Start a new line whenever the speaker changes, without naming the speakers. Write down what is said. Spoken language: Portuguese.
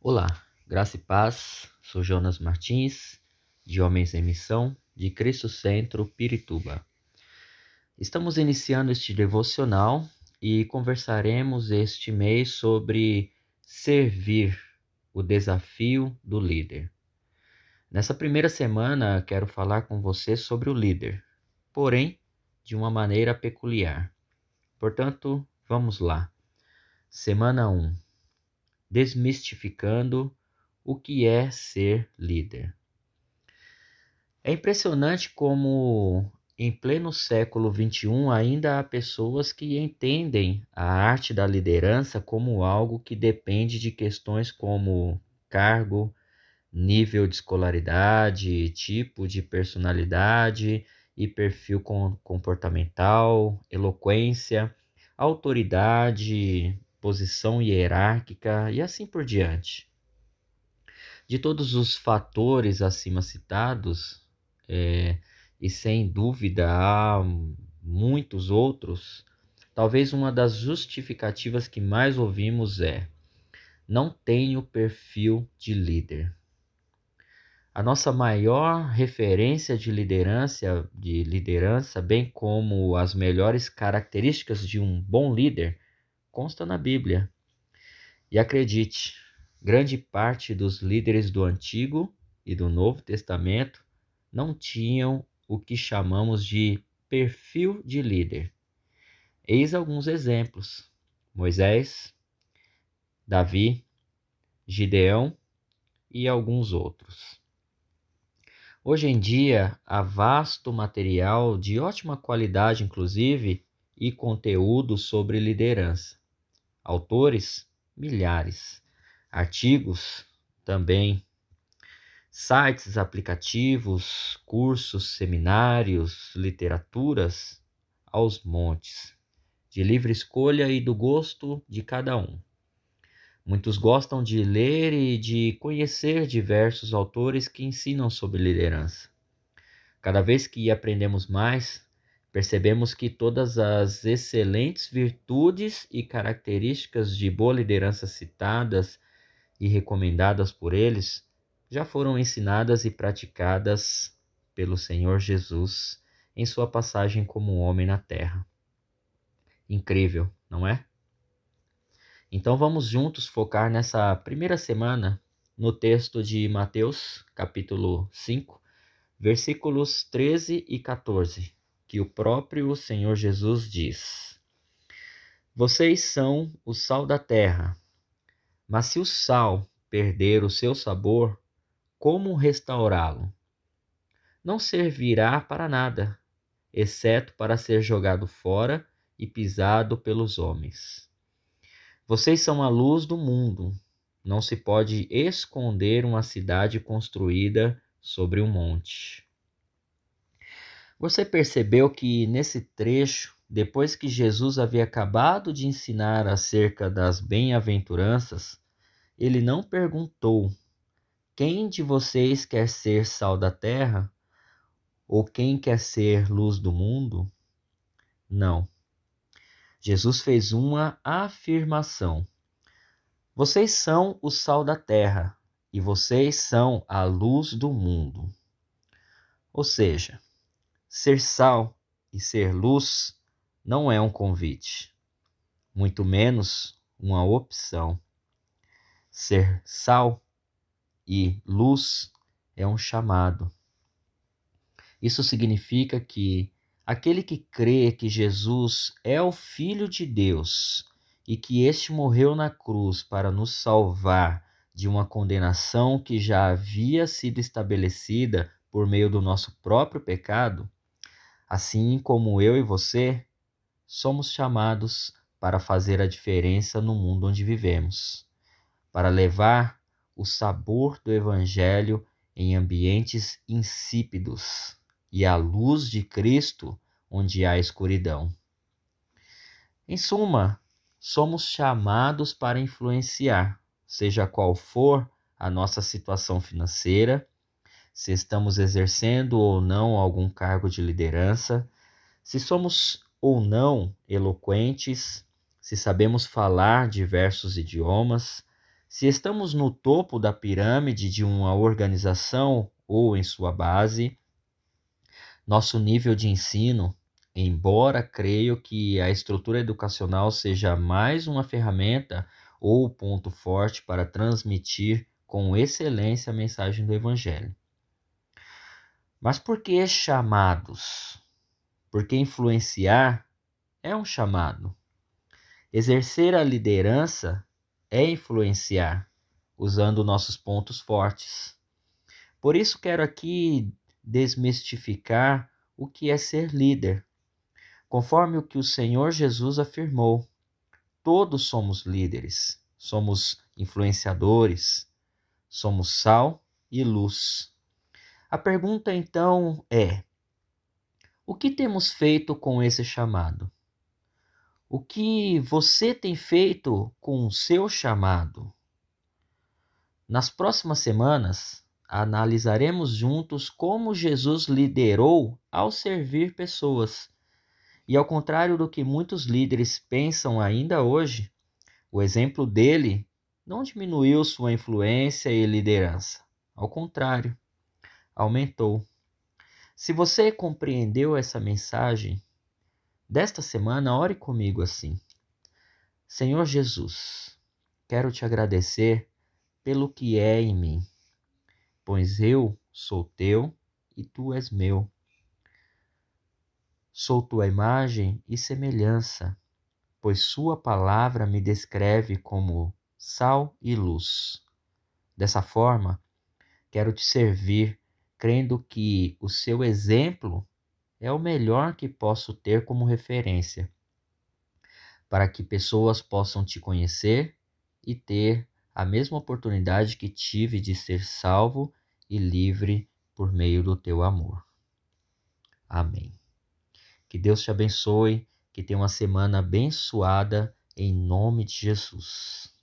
Olá, graça e paz. Sou Jonas Martins, de Homens em Missão, de Cristo Centro, Pirituba. Estamos iniciando este devocional e conversaremos este mês sobre servir, o desafio do líder. Nessa primeira semana, quero falar com você sobre o líder, porém de uma maneira peculiar. Portanto, vamos lá. Semana 1 desmistificando o que é ser líder. É impressionante como, em pleno século XXI, ainda há pessoas que entendem a arte da liderança como algo que depende de questões como cargo, nível de escolaridade, tipo de personalidade e perfil comportamental, eloquência, autoridade, posição hierárquica e assim por diante. De todos os fatores acima citados, é, e sem dúvida há muitos outros, talvez uma das justificativas que mais ouvimos é: não tenho perfil de líder. A nossa maior referência de liderança, de liderança, bem como as melhores características de um bom líder, consta na Bíblia. E acredite, grande parte dos líderes do Antigo e do Novo Testamento não tinham o que chamamos de perfil de líder. Eis alguns exemplos: Moisés, Davi, Gideão e alguns outros. Hoje em dia, há vasto material de ótima qualidade, inclusive, e conteúdo sobre liderança. Autores, milhares. Artigos, também. Sites, aplicativos, cursos, seminários, literaturas, aos montes. De livre escolha e do gosto de cada um. Muitos gostam de ler e de conhecer diversos autores que ensinam sobre liderança. Cada vez que aprendemos mais, percebemos que todas as excelentes virtudes e características de boa liderança citadas e recomendadas por eles já foram ensinadas e praticadas pelo Senhor Jesus em sua passagem como homem na terra. Incrível, não é? Então vamos juntos focar nessa primeira semana no texto de Mateus, capítulo 5, versículos 13 e 14 que o próprio Senhor Jesus diz: Vocês são o sal da terra, mas se o sal perder o seu sabor, como restaurá-lo? Não servirá para nada, exceto para ser jogado fora e pisado pelos homens. Vocês são a luz do mundo. Não se pode esconder uma cidade construída sobre um monte. Você percebeu que nesse trecho, depois que Jesus havia acabado de ensinar acerca das bem-aventuranças, ele não perguntou: Quem de vocês quer ser sal da terra? Ou quem quer ser luz do mundo? Não. Jesus fez uma afirmação: Vocês são o sal da terra e vocês são a luz do mundo. Ou seja, Ser sal e ser luz não é um convite, muito menos uma opção. Ser sal e luz é um chamado. Isso significa que aquele que crê que Jesus é o Filho de Deus e que este morreu na cruz para nos salvar de uma condenação que já havia sido estabelecida por meio do nosso próprio pecado, Assim como eu e você, somos chamados para fazer a diferença no mundo onde vivemos, para levar o sabor do Evangelho em ambientes insípidos e a luz de Cristo onde há escuridão. Em suma, somos chamados para influenciar, seja qual for a nossa situação financeira, se estamos exercendo ou não algum cargo de liderança, se somos ou não eloquentes, se sabemos falar diversos idiomas, Se estamos no topo da pirâmide de uma organização ou em sua base, nosso nível de ensino, embora creio que a estrutura educacional seja mais uma ferramenta ou ponto forte para transmitir com excelência a mensagem do Evangelho. Mas por que chamados? Porque influenciar é um chamado. Exercer a liderança é influenciar, usando nossos pontos fortes. Por isso quero aqui desmistificar o que é ser líder. Conforme o que o Senhor Jesus afirmou, todos somos líderes, somos influenciadores, somos sal e luz. A pergunta então é: o que temos feito com esse chamado? O que você tem feito com o seu chamado? Nas próximas semanas, analisaremos juntos como Jesus liderou ao servir pessoas. E ao contrário do que muitos líderes pensam ainda hoje, o exemplo dele não diminuiu sua influência e liderança. Ao contrário, aumentou. Se você compreendeu essa mensagem, desta semana, ore comigo assim: Senhor Jesus, quero te agradecer pelo que é em mim, pois eu sou teu e tu és meu. Sou tua imagem e semelhança, pois Sua palavra me descreve como sal e luz. Dessa forma, quero te servir, crendo que o seu exemplo é o melhor que posso ter como referência, para que pessoas possam te conhecer e ter a mesma oportunidade que tive de ser salvo e livre por meio do teu amor. Amém. Que Deus te abençoe, que tenha uma semana abençoada em nome de Jesus.